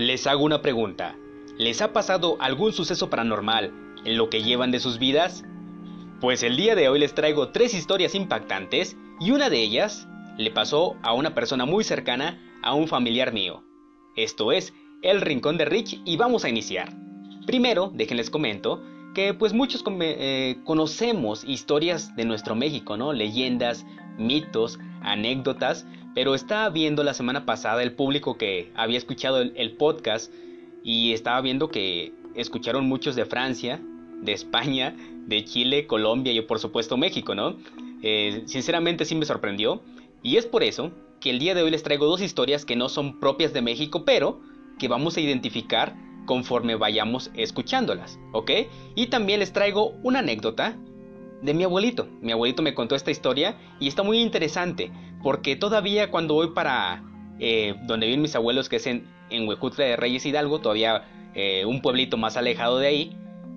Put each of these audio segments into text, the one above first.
Les hago una pregunta. ¿Les ha pasado algún suceso paranormal en lo que llevan de sus vidas? Pues el día de hoy les traigo tres historias impactantes y una de ellas le pasó a una persona muy cercana a un familiar mío. Esto es El Rincón de Rich y vamos a iniciar. Primero, déjenles comento que pues muchos eh, conocemos historias de nuestro México, ¿no? Leyendas, mitos, anécdotas, pero estaba viendo la semana pasada el público que había escuchado el, podcast y estaba viendo que escucharon muchos de Francia, de España, de Chile, Colombia y por supuesto México, ¿no? Eh, sinceramente sí me sorprendió y es por eso que el día de hoy les traigo dos historias que no son propias de México, pero que vamos a identificar conforme vayamos escuchándolas, ¿ok? Y también les traigo una anécdota de mi abuelito. Mi abuelito me contó esta historia y está muy interesante porque todavía cuando voy para eh, donde viven mis abuelos, que es en, en Huejutla de Reyes Hidalgo, todavía eh, un pueblito más alejado de ahí,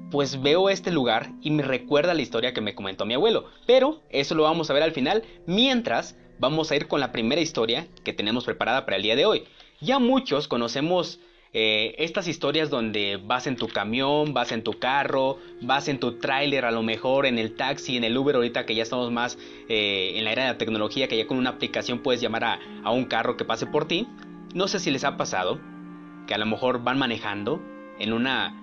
pues veo este lugar y me recuerda la historia que me comentó mi abuelo. Pero eso lo vamos a ver al final, mientras vamos a ir con la primera historia que tenemos preparada para el día de hoy. Ya muchos conocemos eh, estas historias donde vas en tu camión, vas en tu carro, vas en tu tráiler, a lo mejor en el taxi, en el Uber, ahorita que ya estamos más eh, en la era de la tecnología, que ya con una aplicación puedes llamar a, a un carro que pase por ti. No sé si les ha pasado que a lo mejor van manejando en una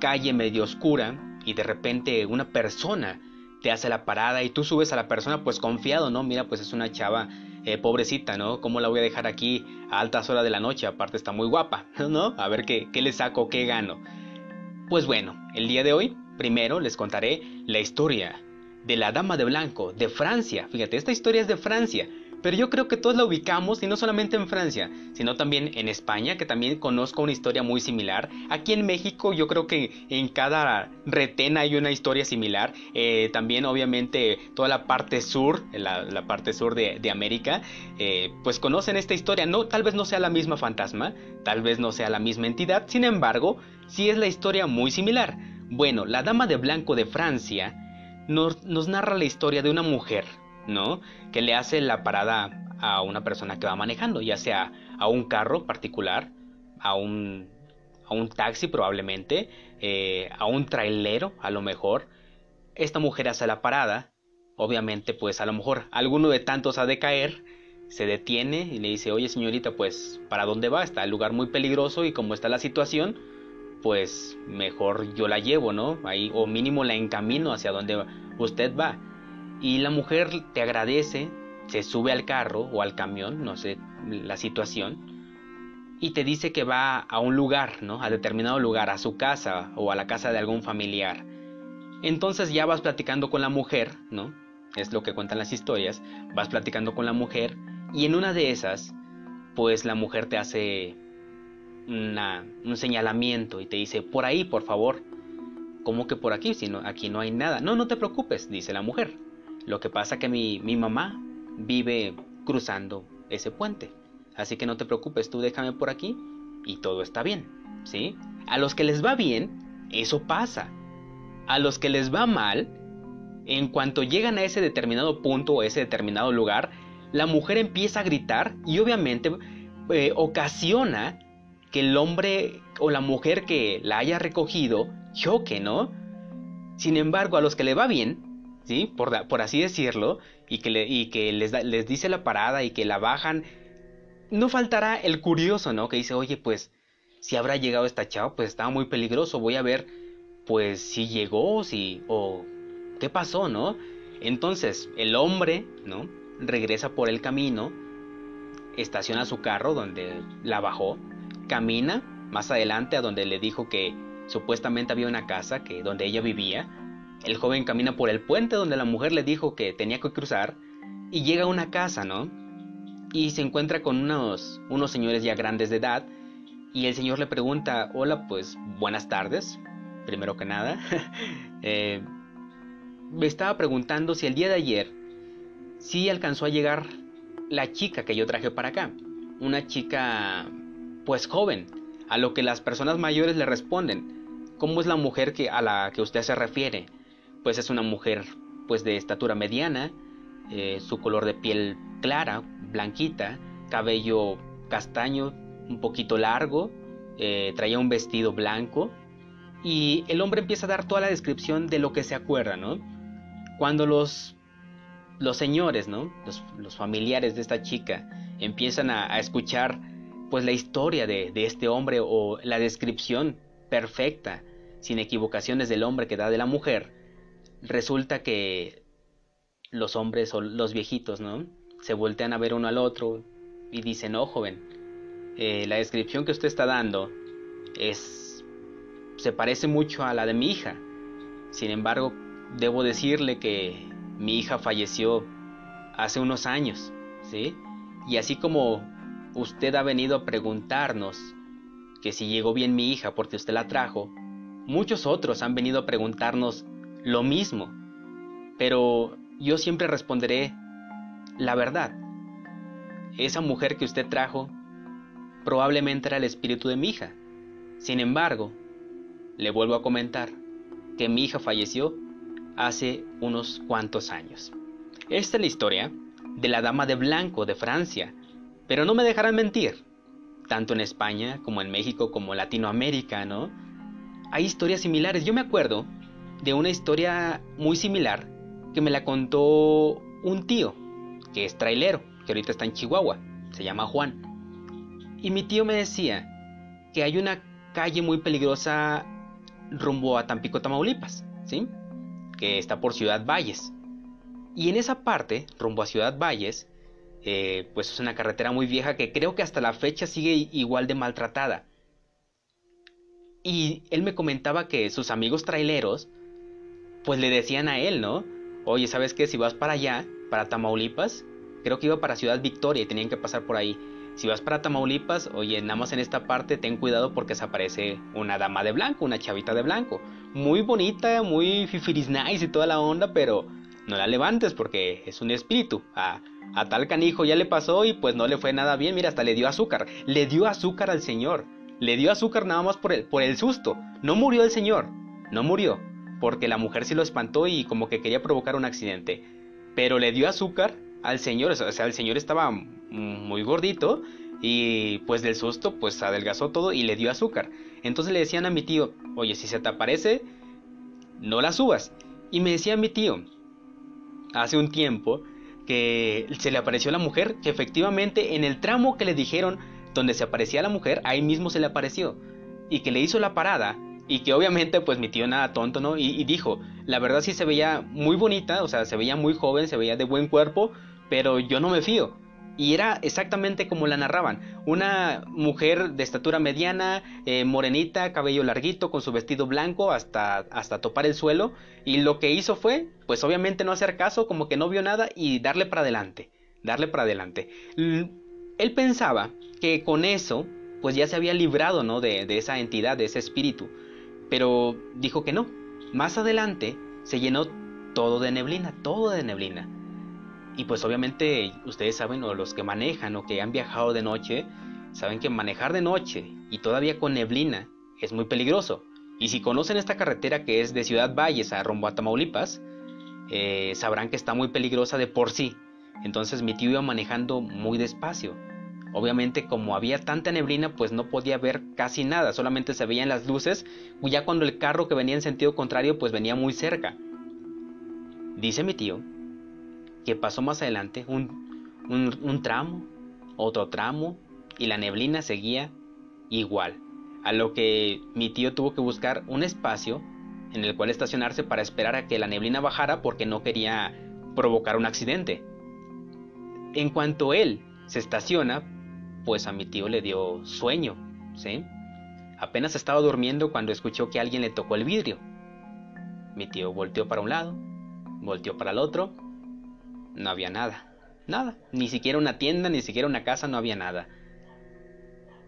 calle medio oscura y de repente una persona te hace la parada y tú subes a la persona pues confiado, ¿no? Mira, pues es una chava eh, pobrecita, ¿no? ¿Cómo la voy a dejar aquí a altas horas de la noche? Aparte está muy guapa, ¿no? A ver qué, qué le saco, qué gano. Pues bueno, el día de hoy, primero les contaré la historia de la Dama de Blanco de Francia. Fíjate, esta historia es de Francia. Pero yo creo que todos la ubicamos y no solamente en Francia, sino también en España, que también conozco una historia muy similar. Aquí en México yo creo que en cada retén hay una historia similar. Eh, también obviamente toda la parte sur, la, parte sur de, América, eh, pues conocen esta historia. No, tal vez no sea la misma fantasma, tal vez no sea la misma entidad, sin embargo, sí es la historia muy similar. Bueno, la Dama de Blanco de Francia nos, nos narra la historia de una mujer ¿no? Que le hace la parada a una persona que va manejando, ya sea a un carro particular, a un, a un taxi probablemente, eh, a un trailero a lo mejor. Esta mujer hace la parada, obviamente pues a lo mejor alguno de tantos ha de caer, se detiene y le dice, oye señorita, pues ¿para dónde va? Está el lugar muy peligroso y como está la situación, pues mejor yo la llevo, ¿no? Ahí, o mínimo la encamino hacia donde usted va. Y la mujer te agradece, se sube al carro o al camión, no sé la situación, y te dice que va a un lugar, ¿no? A determinado lugar, a su casa o a la casa de algún familiar. Entonces ya vas platicando con la mujer, ¿no? Es lo que cuentan las historias. Vas platicando con la mujer y en una de esas, pues la mujer te hace un señalamiento y te dice, por ahí, por favor. ¿Cómo que por aquí? Si no, aquí no hay nada. No, no te preocupes, dice la mujer. Lo que pasa que mi, mi mamá vive cruzando ese puente. Así que no te preocupes, tú déjame por aquí y todo está bien, ¿sí? A los que les va bien, eso pasa. A los que les va mal, en cuanto llegan a ese determinado punto o ese determinado lugar, la mujer empieza a gritar y obviamente eh, ocasiona que el hombre o la mujer que la haya recogido choque, ¿no? Sin embargo, a los que le va bien, ¿sí? Por, por así decirlo, y que, y que les, les dice la parada y que la bajan, no faltará el curioso, ¿no? Que dice, oye, pues, si habrá llegado esta chava, pues estaba muy peligroso, voy a ver, pues, si llegó, si, o, ¿qué pasó, no? Entonces, el hombre, ¿no? Regresa por el camino, estaciona su carro donde la bajó, camina más adelante a donde le dijo que supuestamente había una casa que donde ella vivía el joven camina por el puente donde la mujer le dijo que tenía que cruzar y llega a una casa, ¿no? Y se encuentra con unos, unos señores ya grandes de edad y el señor le pregunta, hola, pues buenas tardes, primero que nada. eh, me estaba preguntando si el día de ayer sí alcanzó a llegar la chica que yo traje para acá. Una chica pues joven, a lo que las personas mayores le responden. ¿Cómo es la mujer que, a la que usted se refiere? Pues es una mujer pues de estatura mediana, eh, su color de piel clara, blanquita, cabello castaño, un poquito largo, eh, traía un vestido blanco y el hombre empieza a dar toda la descripción de lo que se acuerda, ¿no? Cuando los, los señores, ¿no? Los, familiares de esta chica empiezan a, escuchar pues la historia de, de, este hombre o la descripción perfecta, sin equivocaciones del hombre que da de la mujer, resulta que los hombres o los viejitos, ¿no? Se voltean a ver uno al otro y dicen, oh joven, eh, la descripción que usted está dando es se parece mucho a la de mi hija. Sin embargo, debo decirle que mi hija falleció hace unos años, ¿sí? Y así como usted ha venido a preguntarnos que si llegó bien mi hija porque usted la trajo, muchos otros han venido a preguntarnos lo mismo. Pero yo siempre responderé la verdad. Esa mujer que usted trajo probablemente era el espíritu de mi hija. Sin embargo, le vuelvo a comentar que mi hija falleció hace unos cuantos años. Esta es la historia de la Dama de Blanco de Francia, pero no me dejarán mentir, tanto en España como en México como Latinoamérica, ¿no? Hay historias similares. Yo me acuerdo de una historia muy similar que me la contó un tío, que es trailero, que ahorita está en Chihuahua, se llama Juan. Y mi tío me decía que hay una calle muy peligrosa rumbo a Tampico, Tamaulipas, ¿sí? Que está por Ciudad Valles. Y en esa parte, rumbo a Ciudad Valles, eh, pues es una carretera muy vieja que creo que hasta la fecha sigue igual de maltratada. Y él me comentaba que sus amigos traileros, pues le decían a él, ¿no? Oye, ¿sabes qué? Si vas para allá, para Tamaulipas, creo que iba para Ciudad Victoria y tenían que pasar por ahí. Si vas para Tamaulipas, oye, nada más en esta parte ten cuidado porque se aparece una dama de blanco, una chavita de blanco. Muy bonita, muy fifiris nice y toda la onda, pero no la levantes porque es un espíritu. A, a tal canijo ya le pasó y pues no le fue nada bien. Mira, hasta le dio azúcar. Le dio azúcar al señor. Le dio azúcar nada más por el, por el susto. No murió el señor. No murió. Porque la mujer sí lo espantó y como que quería provocar un accidente. Pero le dio azúcar al señor. O sea, el señor estaba muy gordito y pues del susto pues adelgazó todo y le dio azúcar. Entonces le decían a mi tío, oye, si se te aparece, no la subas. Y me decía mi tío, hace un tiempo, que se le apareció la mujer, que efectivamente en el tramo que le dijeron donde se aparecía la mujer, ahí mismo se le apareció. Y que le hizo la parada. Y que obviamente pues mi tío nada tonto, ¿no? Y, dijo, la verdad sí se veía muy bonita, o sea, se veía muy joven, se veía de buen cuerpo, pero yo no me fío. Y era exactamente como la narraban. Una mujer de estatura mediana, eh, morenita, cabello larguito, con su vestido blanco hasta, hasta topar el suelo. Y lo que hizo fue, pues obviamente no hacer caso, como que no vio nada y darle para adelante. Darle para adelante. Él pensaba que con eso, pues ya se había librado, ¿no? De, de esa entidad, de ese espíritu. Pero dijo que no. Más adelante se llenó todo de neblina, todo de neblina. Y pues obviamente ustedes saben, o los que manejan o que han viajado de noche, saben que manejar de noche y todavía con neblina es muy peligroso. Y si conocen esta carretera que es de Ciudad Valles a rumbo a Tamaulipas, eh, sabrán que está muy peligrosa de por sí. Entonces mi tío iba manejando muy despacio. Obviamente como había tanta neblina pues no podía ver casi nada, solamente se veían las luces, ya cuando el carro que venía en sentido contrario pues venía muy cerca. Dice mi tío que pasó más adelante, un, un, tramo, otro tramo, y la neblina seguía igual. A lo que mi tío tuvo que buscar un espacio en el cual estacionarse para esperar a que la neblina bajara porque no quería provocar un accidente. En cuanto él se estaciona, pues a mi tío le dio sueño, ¿sí? Apenas estaba durmiendo cuando escuchó que alguien le tocó el vidrio. Mi tío volteó para un lado, volteó para el otro no había nada. Nada. Ni siquiera una tienda, ni siquiera una casa, no había nada.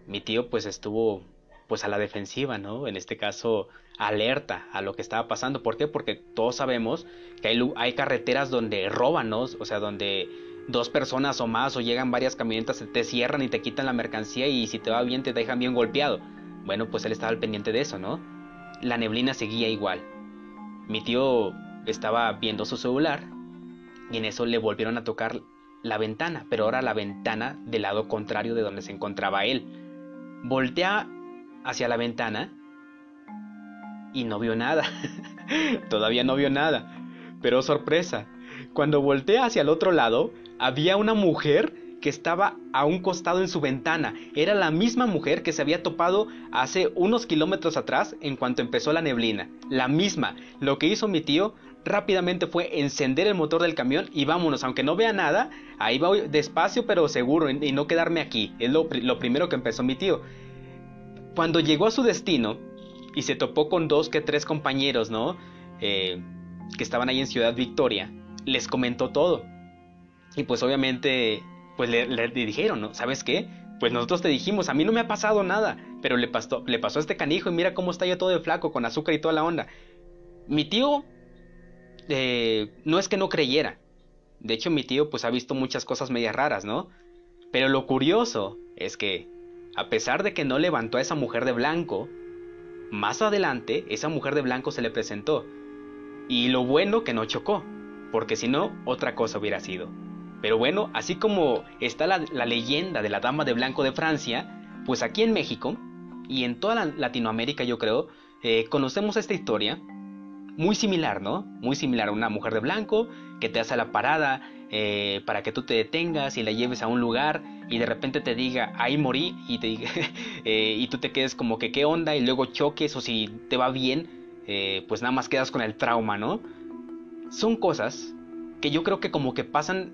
Mi tío pues estuvo pues a la defensiva, ¿no? En este caso alerta a lo que estaba pasando. ¿Por qué? Porque todos sabemos que hay, hay carreteras donde roban, ¿no? O sea, donde dos personas o más o llegan varias camionetas, te cierran y te quitan la mercancía y si te va bien te dejan bien golpeado. Bueno, pues él estaba al pendiente de eso, ¿no? La neblina seguía igual. Mi tío estaba viendo su celular y en eso le volvieron a tocar la ventana, pero ahora la ventana del lado contrario de donde se encontraba él. Voltea hacia la ventana y no vio nada. Todavía no vio nada. Pero sorpresa, cuando voltea hacia el otro lado, había una mujer que estaba a un costado en su ventana. Era la misma mujer que se había topado hace unos kilómetros atrás en cuanto empezó la neblina. La misma. Lo que hizo mi tío rápidamente fue encender el motor del camión y vámonos, aunque no vea nada, ahí va despacio pero seguro y no quedarme aquí. Es lo, primero que empezó mi tío. Cuando llegó a su destino y se topó con dos que tres compañeros, ¿no? Eh, que estaban ahí en Ciudad Victoria, les comentó todo. Y pues obviamente, pues le, dijeron, ¿no? ¿Sabes qué? Pues nosotros te dijimos, a mí no me ha pasado nada, pero le pasó, le pasó a este canijo y mira cómo está ya todo de flaco, con azúcar y toda la onda. Mi tío eh, no es que no creyera. De hecho, mi tío pues ha visto muchas cosas medias raras, ¿no? Pero lo curioso es que, a pesar de que no levantó a esa mujer de blanco, más adelante esa mujer de blanco se le presentó. Y lo bueno que no chocó, porque si no, otra cosa hubiera sido. Pero bueno, así como está la, leyenda de la Dama de Blanco de Francia, pues aquí en México y en toda Latinoamérica yo creo, eh, conocemos esta historia muy similar, ¿no? Muy similar a una mujer de blanco que te hace la parada eh, para que tú te detengas y la lleves a un lugar y de repente te diga, ahí morí y, te eh, y tú te quedes como que qué onda y luego choques o si te va bien, pues nada más quedas con el trauma, ¿no? Son cosas que yo creo que como que pasan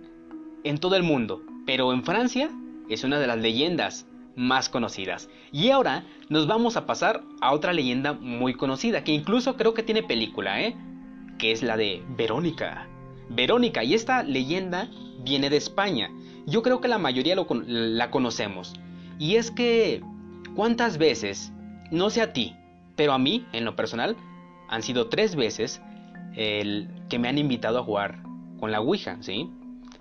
en todo el mundo, pero en Francia es una de las leyendas más conocidas. Y ahora nos vamos a pasar a otra leyenda muy conocida, que incluso creo que tiene película, ¿eh? Que es la de Verónica. Verónica, y esta leyenda viene de España. Yo creo que la mayoría la conocemos. Y es que, ¿cuántas veces, no sé a ti, pero a mí, en lo personal, han sido tres veces el que me han invitado a jugar con la Ouija, ¿sí?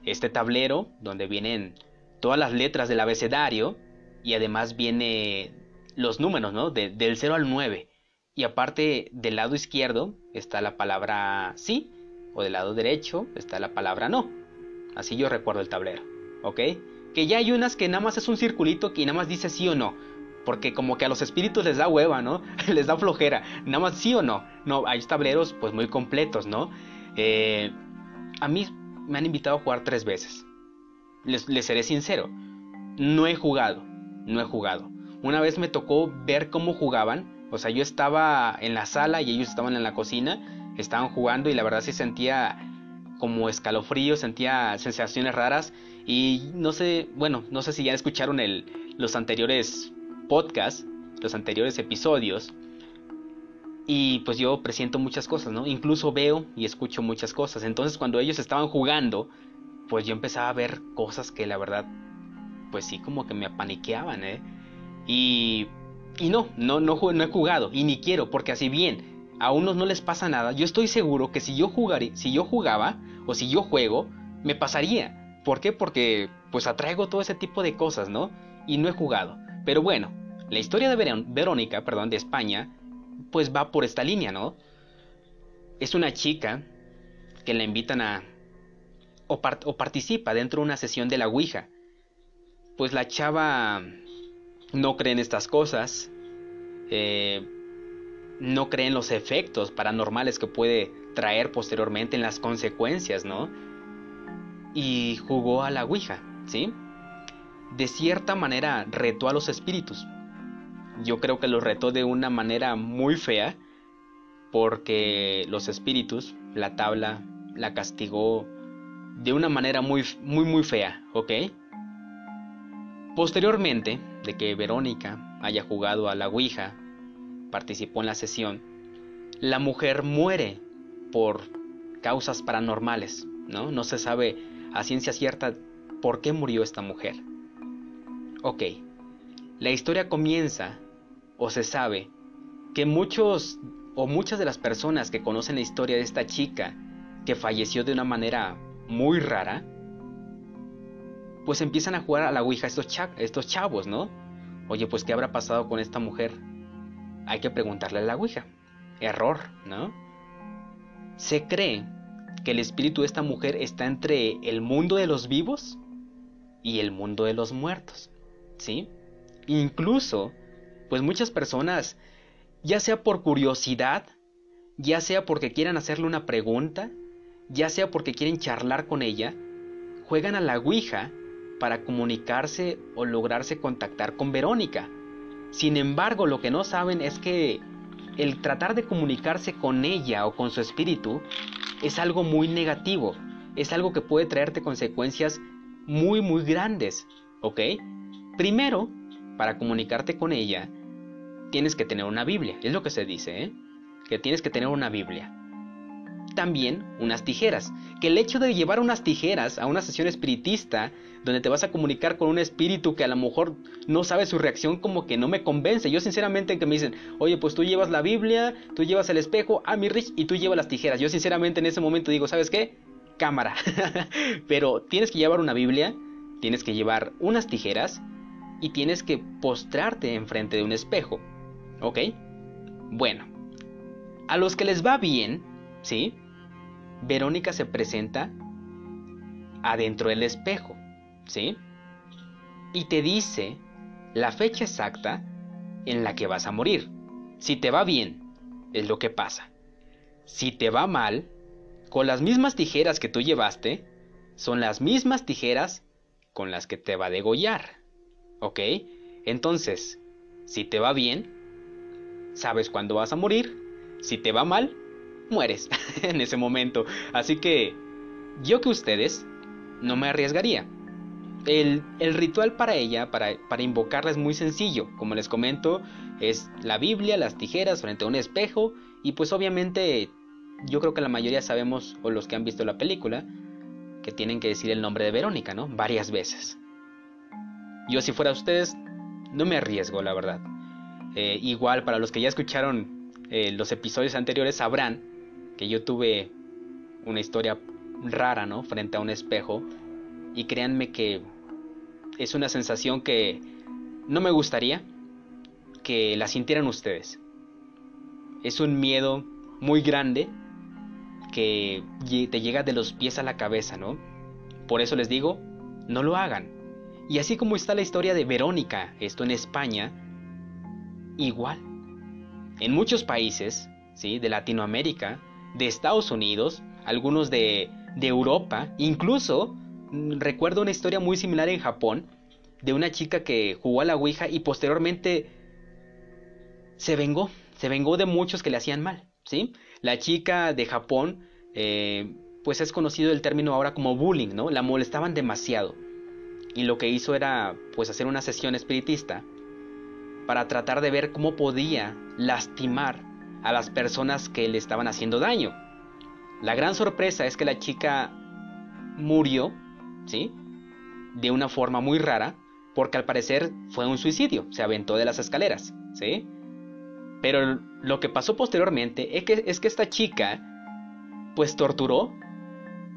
Este tablero donde vienen todas las letras del abecedario y además viene los números, ¿no? del 0 al 9. Y aparte del lado izquierdo está la palabra sí, o del lado derecho está la palabra no. Así yo recuerdo el tablero, ¿ok? Que ya hay unas que nada más es un circulito que nada más dice sí o no. Porque como que a los espíritus les da hueva, ¿no? les da flojera. Nada más sí o no. No, hay tableros pues muy completos, ¿no? Eh, a mí me han invitado a jugar tres veces. Les, seré sincero. No he jugado no he jugado. Una vez me tocó ver cómo jugaban, o sea, yo estaba en la sala y ellos estaban en la cocina, estaban jugando y la verdad sí sentía como escalofrío, sentía sensaciones raras y no sé, bueno, no sé si ya escucharon el, los anteriores podcasts, los anteriores episodios. Y pues yo presiento muchas cosas, ¿no? Incluso veo y escucho muchas cosas. Entonces cuando ellos estaban jugando, pues yo empezaba a ver cosas que la verdad pues sí como que me apaniqueaban, ¿eh? Y, y no, no, no, no he jugado y ni quiero, porque así bien a unos no les pasa nada, yo estoy seguro que si yo, jugaré, si yo jugaba o si yo juego, me pasaría. ¿Por qué? Porque pues atraigo todo ese tipo de cosas, ¿no? Y no he jugado. Pero bueno, la historia de Verónica, perdón, de España, pues va por esta línea, ¿no? Es una chica que la invitan a... o, participa dentro de una sesión de la Ouija pues la chava no cree en estas cosas, eh, no cree en los efectos paranormales que puede traer posteriormente en las consecuencias, ¿no? Y jugó a la Ouija, ¿sí? De cierta manera retó a los espíritus. Yo creo que los retó de una manera muy fea, porque los espíritus, la tabla, la castigó de una manera muy, muy, muy fea, ¿ok? Posteriormente de que Verónica haya jugado a la Ouija, participó en la sesión, la mujer muere por causas paranormales, ¿no? No se sabe a ciencia cierta por qué murió esta mujer. Ok, la historia comienza, o se sabe, que muchos o muchas de las personas que conocen la historia de esta chica, que falleció de una manera muy rara, pues empiezan a jugar a la Ouija estos, chavos, ¿no? Oye, pues ¿qué habrá pasado con esta mujer? Hay que preguntarle a la Ouija. Error, ¿no? Se cree que el espíritu de esta mujer está entre el mundo de los vivos y el mundo de los muertos, ¿sí? Incluso pues muchas personas, ya sea por curiosidad, ya sea porque quieran hacerle una pregunta, ya sea porque quieren charlar con ella, juegan a la Ouija para comunicarse o lograrse contactar con Verónica. Sin embargo, lo que no saben es que el tratar de comunicarse con ella o con su espíritu es algo muy negativo, es algo que puede traerte consecuencias muy muy grandes, ¿ok? Primero, para comunicarte con ella, tienes que tener una Biblia, es lo que se dice, ¿eh? Que tienes que tener una Biblia. También unas tijeras, que el hecho de llevar unas tijeras a una sesión espiritista, donde te vas a comunicar con un espíritu que a lo mejor no sabe su reacción, como que no me convence. Yo sinceramente que me dicen, oye, pues tú llevas la Biblia, tú llevas el espejo, a mi Rich, y tú llevas las tijeras. Yo sinceramente en ese momento digo, ¿sabes qué? Cámara. Pero tienes que llevar una Biblia, tienes que llevar unas tijeras y tienes que postrarte enfrente de un espejo. ¿Ok? Bueno, a los que les va bien, ¿sí? Verónica se presenta adentro del espejo, ¿sí? Y te dice la fecha exacta en la que vas a morir. Si te va bien, es lo que pasa. Si te va mal, con las mismas tijeras que tú llevaste, son las mismas tijeras con las que te va a degollar. ¿Ok? Entonces, si te va bien, sabes cuándo vas a morir. Si te va mal, mueres en ese momento. Así que yo que ustedes no me arriesgaría. El, ritual para ella, para, para, invocarla, es muy sencillo. Como les comento, es la Biblia, las tijeras frente a un espejo. Y pues obviamente yo creo que la mayoría sabemos, o los que han visto la película, que tienen que decir el nombre de Verónica, ¿no? Varias veces. Yo si fuera ustedes, no me arriesgo, la verdad. Eh, igual, para los que ya escucharon eh, los episodios anteriores, sabrán que yo tuve una historia rara, ¿no? Frente a un espejo. Y créanme que es una sensación que no me gustaría que la sintieran ustedes. Es un miedo muy grande que te llega de los pies a la cabeza, ¿no? Por eso les digo, no lo hagan. Y así como está la historia de Verónica, esto en España, igual. En muchos países, ¿sí? De Latinoamérica, de Estados Unidos, algunos de, de Europa, incluso mm, recuerdo una historia muy similar en Japón, de una chica que jugó a la Ouija y posteriormente se vengó, se vengó de muchos que le hacían mal, ¿sí? La chica de Japón, eh, pues es conocido el término ahora como bullying, ¿no? La molestaban demasiado y lo que hizo era pues hacer una sesión espiritista para tratar de ver cómo podía lastimar a las personas que le estaban haciendo daño. La gran sorpresa es que la chica murió, ¿sí? De una forma muy rara, porque al parecer fue un suicidio, se aventó de las escaleras, ¿sí? Pero lo que pasó posteriormente es que, es que esta chica pues torturó,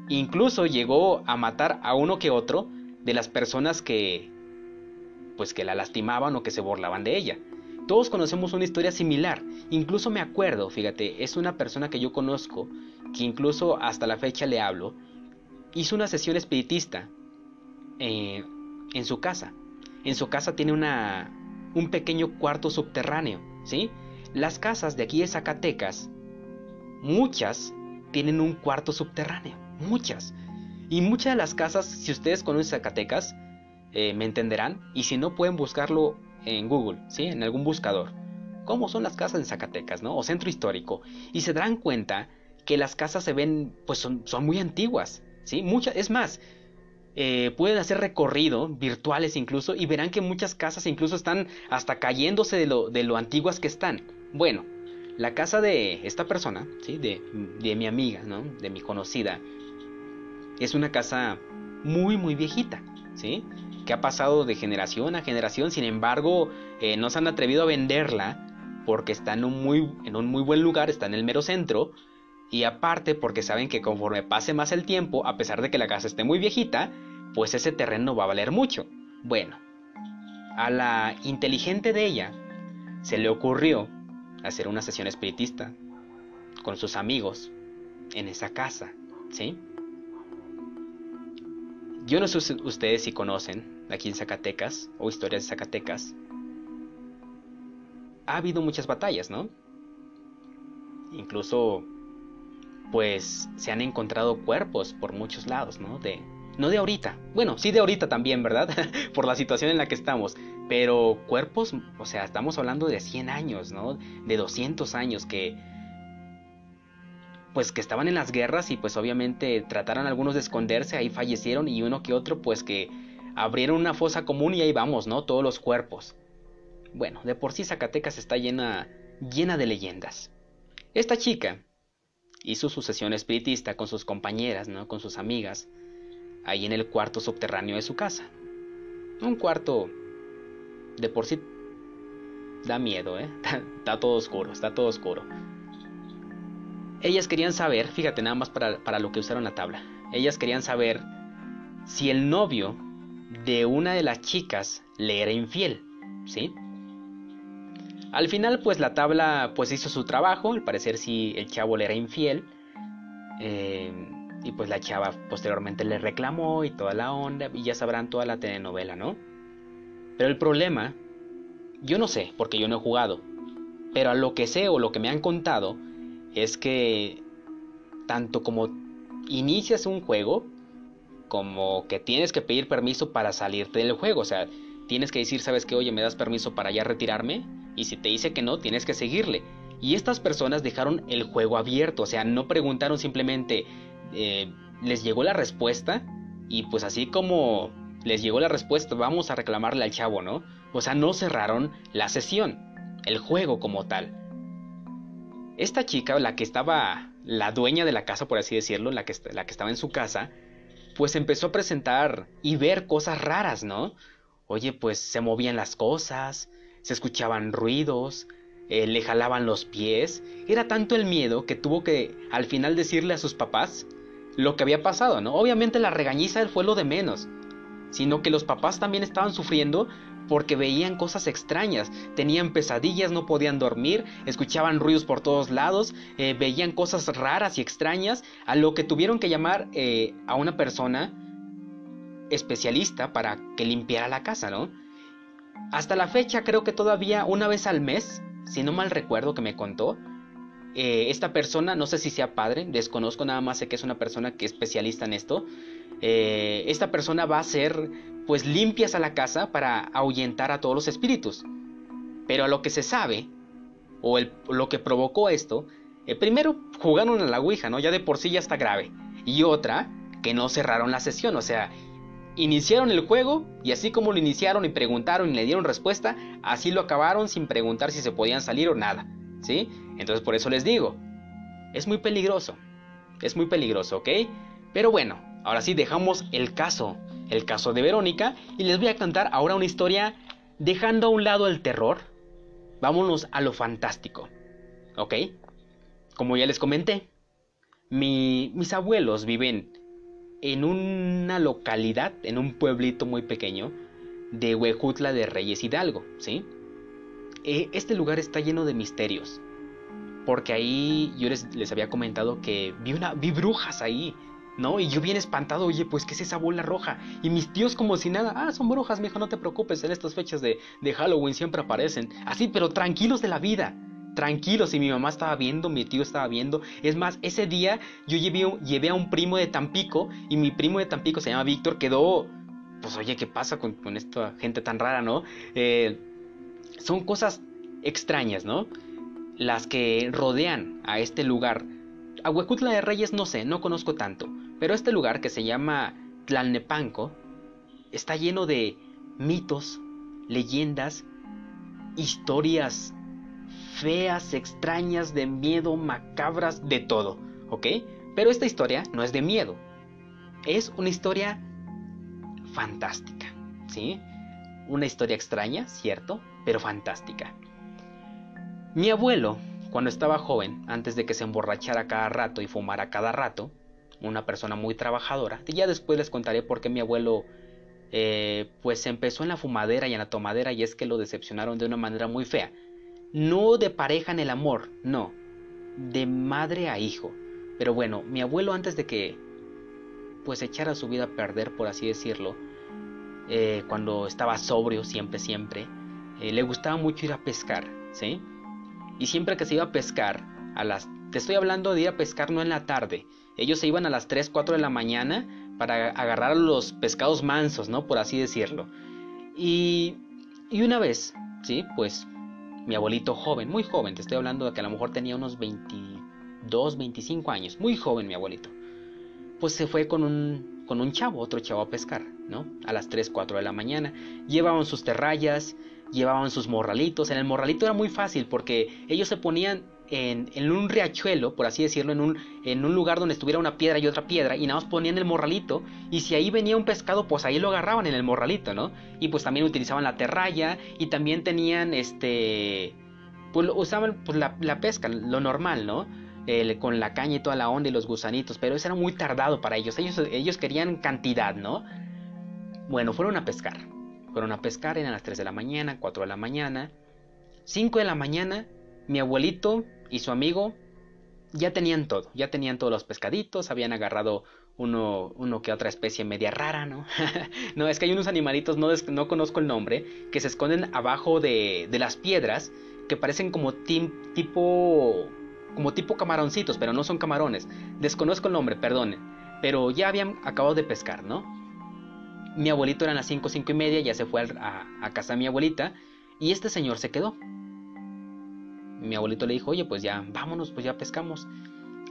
incluso llegó a matar a uno que otro de las personas que pues que la lastimaban o que se burlaban de ella. Todos conocemos una historia similar. Incluso me acuerdo, fíjate, es una persona que yo conozco, que incluso hasta la fecha le hablo, hizo una sesión espiritista eh, en su casa. En su casa tiene una, un pequeño cuarto subterráneo, ¿sí? Las casas de aquí de Zacatecas, muchas tienen un cuarto subterráneo, muchas. Y muchas de las casas, si ustedes conocen Zacatecas, eh, me entenderán. Y si no, pueden buscarlo en Google, ¿sí? En algún buscador. ¿Cómo son las casas en Zacatecas, ¿no? O centro histórico. Y se darán cuenta que las casas se ven, pues son, son muy antiguas, ¿sí? Muchas, es más, eh, pueden hacer recorrido, virtuales incluso, y verán que muchas casas incluso están hasta cayéndose de lo, de lo antiguas que están. Bueno, la casa de esta persona, ¿sí? De, de mi amiga, ¿no? De mi conocida, es una casa muy, muy viejita, ¿sí? Que ha pasado de generación a generación, sin embargo, eh, no se han atrevido a venderla porque está en un, muy, en un muy buen lugar, está en el mero centro, y aparte porque saben que conforme pase más el tiempo, a pesar de que la casa esté muy viejita, pues ese terreno va a valer mucho. Bueno, a la inteligente de ella se le ocurrió hacer una sesión espiritista con sus amigos en esa casa, ¿sí? Yo no sé ustedes si conocen aquí en Zacatecas o historias de Zacatecas. ha habido muchas batallas, ¿no? Incluso, pues se han encontrado cuerpos por muchos lados, ¿no? De, no de ahorita, bueno, sí de ahorita también, ¿verdad? por la situación en la que estamos, pero cuerpos, o sea, estamos hablando de 100 años, ¿no? De 200 años que pues que estaban en las guerras y pues obviamente trataron algunos de esconderse, ahí fallecieron y uno que otro pues que abrieron una fosa común y ahí vamos, ¿no? Todos los cuerpos. Bueno, de por sí Zacatecas está llena llena de leyendas. Esta chica hizo su sesión espiritista con sus compañeras, ¿no? Con sus amigas, ahí en el cuarto subterráneo de su casa. Un cuarto de por sí da miedo, ¿eh? está todo oscuro, está todo oscuro. Ellas querían saber, fíjate nada más para, para lo que usaron la tabla, ellas querían saber si el novio de una de las chicas le era infiel, ¿sí? Al final, pues la tabla pues hizo su trabajo, al parecer si el chavo le era infiel, eh, y pues la chava posteriormente le reclamó y toda la onda, y ya sabrán toda la telenovela, ¿no? Pero el problema, yo no sé, porque yo no he jugado, pero a lo que sé o lo que me han contado, es que tanto como inicias un juego, como que tienes que pedir permiso para salirte del juego, o sea, tienes que decir, sabes que, oye, me das permiso para ya retirarme, y si te dice que no, tienes que seguirle. Y estas personas dejaron el juego abierto, o sea, no preguntaron simplemente, eh, les llegó la respuesta, y pues así como les llegó la respuesta, vamos a reclamarle al chavo, ¿no? O sea, no cerraron la sesión, el juego como tal. Esta chica, la que estaba, la dueña de la casa, por así decirlo, la que, la que estaba en su casa, pues empezó a presentar y ver cosas raras, ¿no? Oye, pues se movían las cosas, se escuchaban ruidos, eh, le jalaban los pies. Era tanto el miedo que tuvo que al final decirle a sus papás lo que había pasado, ¿no? Obviamente la regañiza fue lo de menos, sino que los papás también estaban sufriendo porque veían cosas extrañas, tenían pesadillas, no podían dormir, escuchaban ruidos por todos lados, eh, veían cosas raras y extrañas, a lo que tuvieron que llamar eh, a una persona especialista para que limpiara la casa, ¿no? Hasta la fecha creo que todavía una vez al mes, si no mal recuerdo que me contó, eh, esta persona, no sé si sea padre, desconozco nada más, sé que es una persona que es especialista en esto, esta persona va a ser pues limpias a la casa para ahuyentar a todos los espíritus. Pero a lo que se sabe, o lo que provocó esto, eh, primero jugaron a la Ouija, ¿no? Ya de por sí ya está grave. Y otra, que no cerraron la sesión, o sea, iniciaron el juego y así como lo iniciaron y preguntaron y le dieron respuesta, así lo acabaron sin preguntar si se podían salir o nada, ¿sí? Entonces por eso les digo, es muy peligroso, es muy peligroso, ¿ok? Pero bueno, ahora sí dejamos el caso el caso de Verónica, y les voy a contar ahora una historia dejando a un lado el terror. Vámonos a lo fantástico. ¿Ok? Como ya les comenté, mis abuelos viven en una localidad, en un pueblito muy pequeño, de Huejutla de Reyes Hidalgo, ¿sí? E, este lugar está lleno de misterios. Porque ahí yo les, les había comentado que vi, una, vi brujas ahí. ¿No? Y yo bien espantado, oye, pues, ¿qué es esa bola roja? Y mis tíos como si nada, ah, son brujas, mijo, no te preocupes, en estas fechas de, de Halloween siempre aparecen. Así, pero tranquilos de la vida. Tranquilos, y mi mamá estaba viendo, mi tío estaba viendo. Es más, ese día yo llevé, llevé a un primo de Tampico, y mi primo de Tampico se llama Víctor, quedó, pues oye, ¿qué pasa con, esta gente tan rara, no? Eh, son cosas extrañas, ¿no? Las que rodean a este lugar. A Huecutla de Reyes no sé, no conozco tanto. Pero este lugar que se llama Tlalnepanco está lleno de mitos, leyendas, historias feas, extrañas, de miedo, macabras, de todo, ¿ok? Pero esta historia no es de miedo, es una historia fantástica, ¿sí? Una historia extraña, cierto, pero fantástica. Mi abuelo, cuando estaba joven, antes de que se emborrachara cada rato y fumara cada rato, una persona muy trabajadora. Y ya después les contaré por qué mi abuelo eh, pues empezó en la fumadera y en la tomadera y es que lo decepcionaron de una manera muy fea. No de pareja en el amor, no, de madre a hijo. Pero bueno, mi abuelo antes de que pues echara su vida a perder, por así decirlo, eh, cuando estaba sobrio siempre, siempre, eh, le gustaba mucho ir a pescar. ¿sí? Y siempre que se iba a pescar, a las... Te estoy hablando de ir a pescar no en la tarde. Ellos se iban a las 3, 4 de la mañana para agarrar los pescados mansos, ¿no? Por así decirlo. Y, y una vez, ¿sí? Pues mi abuelito joven, muy joven, te estoy hablando de que a lo mejor tenía unos 22, 25 años, muy joven mi abuelito. Pues se fue con un, con un chavo, otro chavo a pescar, ¿no? A las 3, 4 de la mañana. Llevaban sus terrayas, llevaban sus morralitos. En el morralito era muy fácil porque ellos se ponían en, un riachuelo, por así decirlo, en un, en un lugar donde estuviera una piedra y otra piedra, y nada más ponían el morralito, y si ahí venía un pescado, pues ahí lo agarraban en el morralito, ¿no? Y pues también utilizaban la terraya, y también tenían este. Pues usaban pues, la, pesca, lo normal, ¿no? con la caña y toda la onda y los gusanitos, pero eso era muy tardado para ellos. Ellos, ellos querían cantidad, ¿no? Bueno, fueron a pescar. Fueron a pescar, eran las 3 de la mañana, 4 de la mañana. 5 de la mañana, mi abuelito y su amigo ya tenían todo, ya tenían todos los pescaditos, habían agarrado uno, uno que otra especie media rara, ¿no? no, es que hay unos animalitos, no, no conozco el nombre, que se esconden abajo de, de las piedras, que parecen como tipo, como tipo camaroncitos, pero no son camarones. Desconozco el nombre, perdonen, pero ya habían acabado de pescar, ¿no? Mi abuelito era a las 5, 5 y media, ya se fue a, a casa de mi abuelita, y este señor se quedó mi abuelito le dijo, oye, pues ya, vámonos, pues ya pescamos.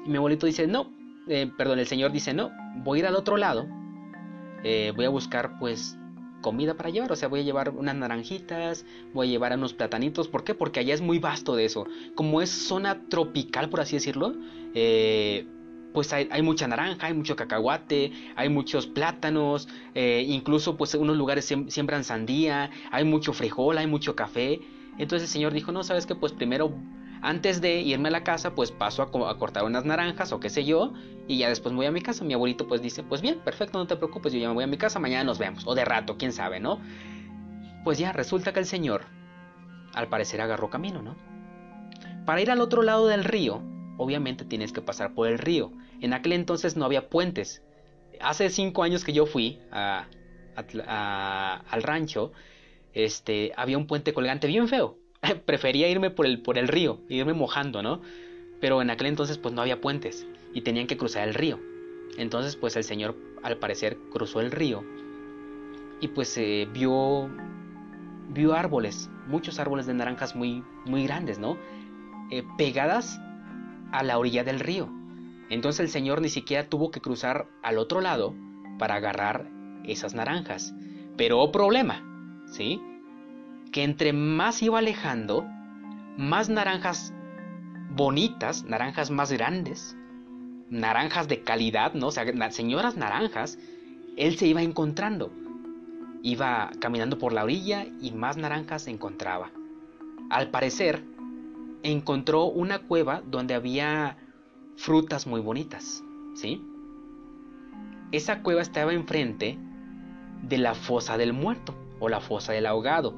Y mi abuelito dice, no, eh, perdón, el señor dice, no, voy a ir al otro lado, eh, voy a buscar pues comida para llevar, o sea, voy a llevar unas naranjitas, voy a llevar unos platanitos, ¿por qué? Porque allá es muy vasto de eso, como es zona tropical, por así decirlo, eh, pues hay, mucha naranja, hay mucho cacahuate, hay muchos plátanos, incluso pues unos lugares siembran sandía, hay mucho frijol, hay mucho café, entonces el señor dijo, no, sabes que pues primero, antes de irme a la casa, pues paso a, cortar unas naranjas o qué sé yo, y ya después me voy a mi casa. Mi abuelito pues dice, pues bien, perfecto, no te preocupes, yo ya me voy a mi casa, mañana nos vemos, o de rato, quién sabe, ¿no? Pues ya, resulta que el señor, al parecer, agarró camino, ¿no? Para ir al otro lado del río, obviamente tienes que pasar por el río. En aquel entonces no había puentes. Hace cinco años que yo fui al rancho, este, había un puente colgante bien feo. Prefería irme por el, por el río, irme mojando, ¿no? Pero en aquel entonces pues no había puentes y tenían que cruzar el río. Entonces pues el señor al parecer cruzó el río y pues eh, vio, vio árboles, muchos árboles de naranjas muy, muy grandes, ¿no? Eh, pegadas a la orilla del río. Entonces el señor ni siquiera tuvo que cruzar al otro lado para agarrar esas naranjas. Pero oh problema, ¿sí? Que entre más iba alejando, más naranjas bonitas, naranjas más grandes, naranjas de calidad, ¿no? O sea, señoras naranjas, él se iba encontrando. Iba caminando por la orilla y más naranjas se encontraba. Al parecer, encontró una cueva donde había frutas muy bonitas, ¿sí? Esa cueva estaba enfrente de la fosa del muerto o la fosa del ahogado.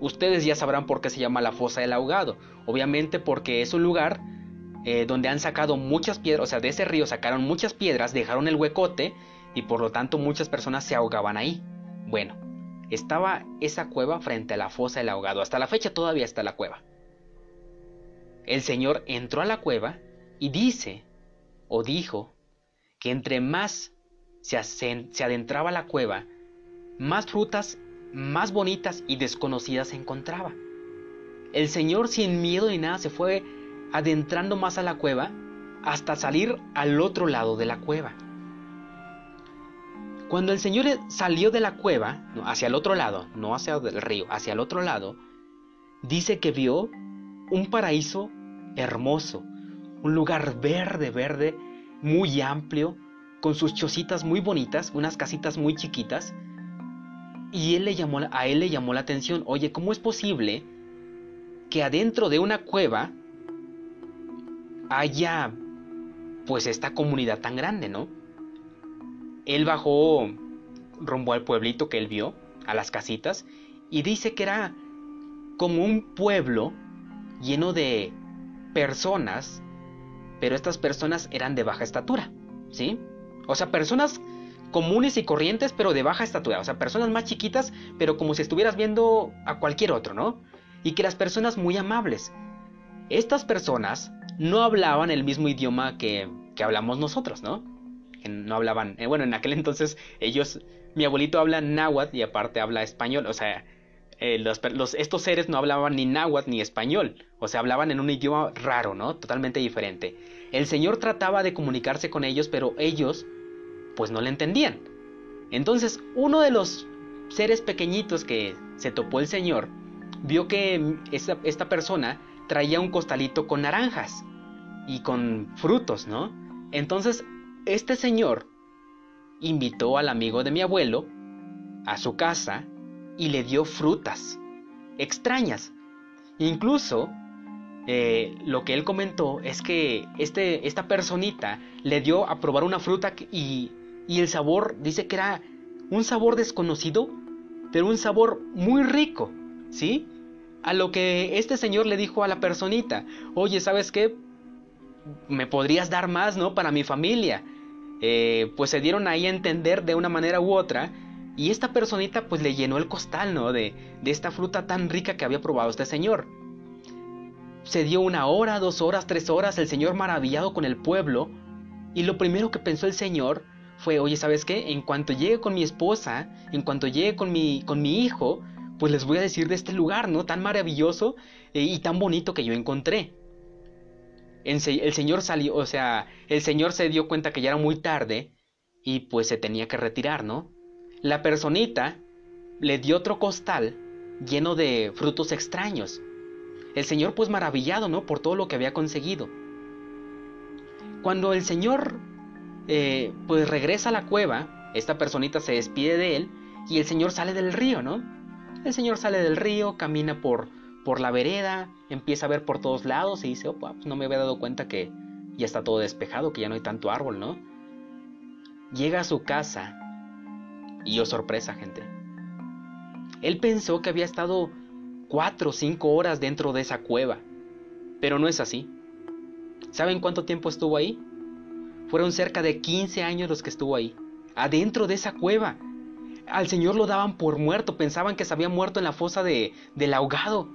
Ustedes ya sabrán por qué se llama la fosa del ahogado. Obviamente porque es un lugar eh, donde han sacado muchas piedras, o sea, de ese río sacaron muchas piedras, dejaron el huecote y por lo tanto muchas personas se ahogaban ahí. Bueno, estaba esa cueva frente a la fosa del ahogado. Hasta la fecha todavía está la cueva. El Señor entró a la cueva y dice, o dijo, que entre más se, adentraba la cueva, más frutas más bonitas y desconocidas se encontraba. El Señor sin miedo ni nada se fue adentrando más a la cueva hasta salir al otro lado de la cueva. Cuando el Señor salió de la cueva, hacia el otro lado, no hacia el río, hacia el otro lado, dice que vio un paraíso hermoso, un lugar verde, verde, muy amplio, con sus chocitas muy bonitas, unas casitas muy chiquitas, y él le llamó, a él le llamó la atención, oye, ¿cómo es posible que adentro de una cueva haya pues esta comunidad tan grande, ¿no? Él bajó rumbo al pueblito que él vio, a las casitas, y dice que era como un pueblo lleno de personas, pero estas personas eran de baja estatura, ¿sí? O sea, personas comunes y corrientes, pero de baja estatura. O sea, personas más chiquitas, pero como si estuvieras viendo a cualquier otro, ¿no? y que las personas muy amables. Estas personas no hablaban el mismo idioma que, que hablamos nosotros, ¿no? No hablaban, eh, bueno, en aquel entonces ellos, mi abuelito habla náhuatl y aparte habla español, o sea, eh, estos seres no hablaban ni náhuatl ni español, o sea, hablaban en un idioma raro, ¿no? Totalmente diferente. El Señor trataba de comunicarse con ellos, pero ellos, pues no le entendían. Entonces, uno de los seres pequeñitos que se topó el Señor, vio que esta, esta persona traía un costalito con naranjas y con frutos, ¿no? Entonces, este señor invitó al amigo de mi abuelo a su casa y le dio frutas extrañas. Incluso eh, lo que él comentó es que este, esta personita le dio a probar una fruta y, y el sabor dice que era un sabor desconocido, pero un sabor muy rico, ¿sí? A lo que este señor le dijo a la personita, oye, ¿sabes qué? Me podrías dar más, ¿no? Para mi familia. Eh, pues se dieron ahí a entender de una manera u otra y esta personita pues le llenó el costal, ¿no? De, de esta fruta tan rica que había probado este señor. Se dio una hora, dos horas, tres horas, el señor maravillado con el pueblo. Y lo primero que pensó el señor fue, oye, ¿sabes qué? En cuanto llegue con mi esposa, en cuanto llegue con mi, con mi hijo, pues les voy a decir de este lugar, ¿no? Tan maravilloso eh, y tan bonito que yo encontré. El señor salió, o sea, el señor se dio cuenta que ya era muy tarde y pues se tenía que retirar, ¿no? La personita le dio otro costal lleno de frutos extraños. El Señor pues maravillado, ¿no? Por todo lo que había conseguido. Cuando el Señor eh, pues regresa a la cueva, esta personita se despide de él y el Señor sale del río, ¿no? El Señor sale del río, camina por, por la vereda, empieza a ver por todos lados y dice, opa, pues no me había dado cuenta que ya está todo despejado, que ya no hay tanto árbol, ¿no? Llega a su casa y yo sorpresa, gente. Él pensó que había estado cuatro o cinco horas dentro de esa cueva, pero no es así. ¿Saben cuánto tiempo estuvo ahí? Fueron cerca de 15 años los que estuvo ahí, adentro de esa cueva. Al Señor lo daban por muerto, pensaban que se había muerto en la fosa de, del ahogado.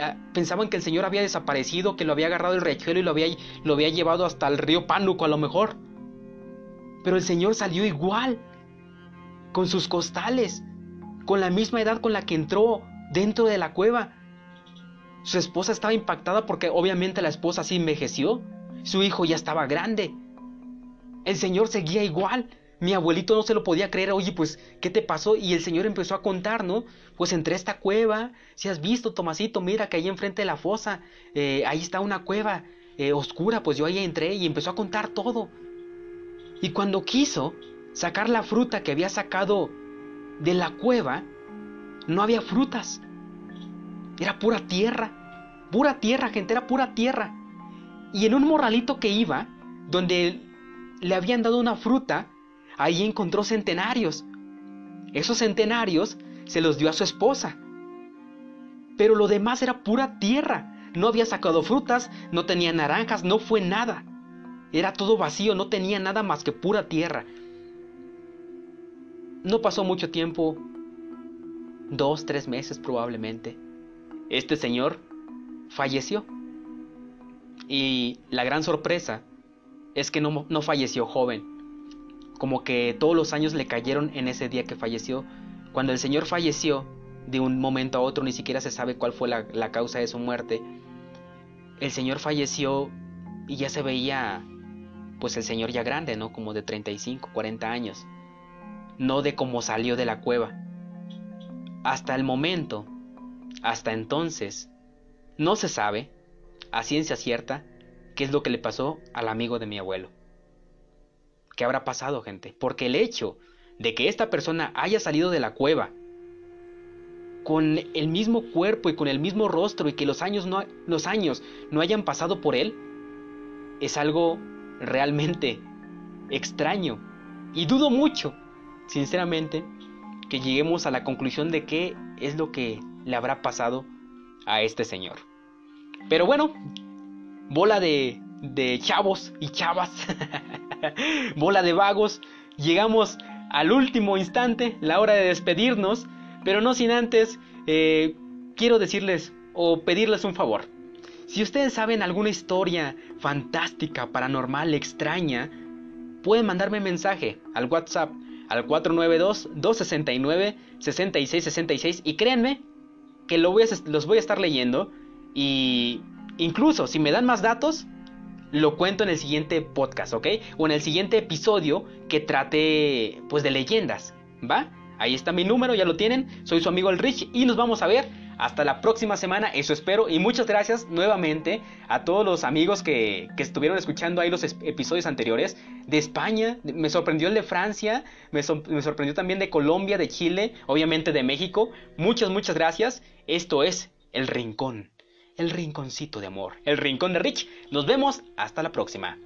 Ah, pensaban que el Señor había desaparecido, que lo había agarrado el riachuelo y lo había, lo había llevado hasta el río Pánuco a lo mejor. Pero el Señor salió igual con sus costales, con la misma edad con la que entró dentro de la cueva. Su esposa estaba impactada porque obviamente la esposa sí envejeció. Su hijo ya estaba grande. El Señor seguía igual. Mi abuelito no se lo podía creer. Oye, pues, ¿qué te pasó? Y el Señor empezó a contar, ¿no? Pues entré a esta cueva. Si has visto, Tomasito, mira que ahí enfrente de la fosa, eh, ahí está una cueva eh, oscura. Pues yo ahí entré y empezó a contar todo. Y cuando quiso, sacar la fruta que había sacado de la cueva, no había frutas. Era pura tierra. Pura tierra, gente, era pura tierra. Y en un morralito que iba, donde le habían dado una fruta, ahí encontró centenarios. Esos centenarios se los dio a su esposa. Pero lo demás era pura tierra. No había sacado frutas, no tenía naranjas, no fue nada. Era todo vacío, no tenía nada más que pura tierra. No pasó mucho tiempo, dos, tres meses probablemente. Este señor falleció. Y la gran sorpresa es que no, no, falleció joven. Como que todos los años le cayeron en ese día que falleció. Cuando el señor falleció, de un momento a otro, ni siquiera se sabe cuál fue la, la causa de su muerte. El señor falleció y ya se veía, pues el señor ya grande, ¿no? Como de 35, 40 años no de cómo salió de la cueva. Hasta el momento, hasta entonces, no se sabe, a ciencia cierta, qué es lo que le pasó al amigo de mi abuelo. ¿Qué habrá pasado, gente? Porque el hecho de que esta persona haya salido de la cueva con el mismo cuerpo y con el mismo rostro y que los años no, los años no hayan pasado por él, es algo realmente extraño. Y dudo mucho sinceramente, que lleguemos a la conclusión de qué es lo que le habrá pasado a este señor. Pero bueno, bola de, de chavos y chavas, bola de vagos, llegamos al último instante, la hora de despedirnos, pero no sin antes eh, quiero decirles o pedirles un favor. Si ustedes saben alguna historia fantástica, paranormal, extraña, pueden mandarme mensaje al WhatsApp al 492-269-6666 y créanme que los voy a estar leyendo y incluso si me dan más datos, lo cuento en el siguiente podcast, ¿ok? O en el siguiente episodio que trate pues de leyendas, ¿va? Ahí está mi número, ya lo tienen. Soy su amigo el Rich y nos vamos a ver hasta la próxima semana, eso espero. Y muchas gracias nuevamente a todos los amigos que, estuvieron escuchando ahí los episodios anteriores. De España, me sorprendió el de Francia, me, me sorprendió también de Colombia, de Chile, obviamente de México. Muchas, muchas gracias. Esto es El Rincón, el rinconcito de amor, el Rincón de Rich. Nos vemos hasta la próxima.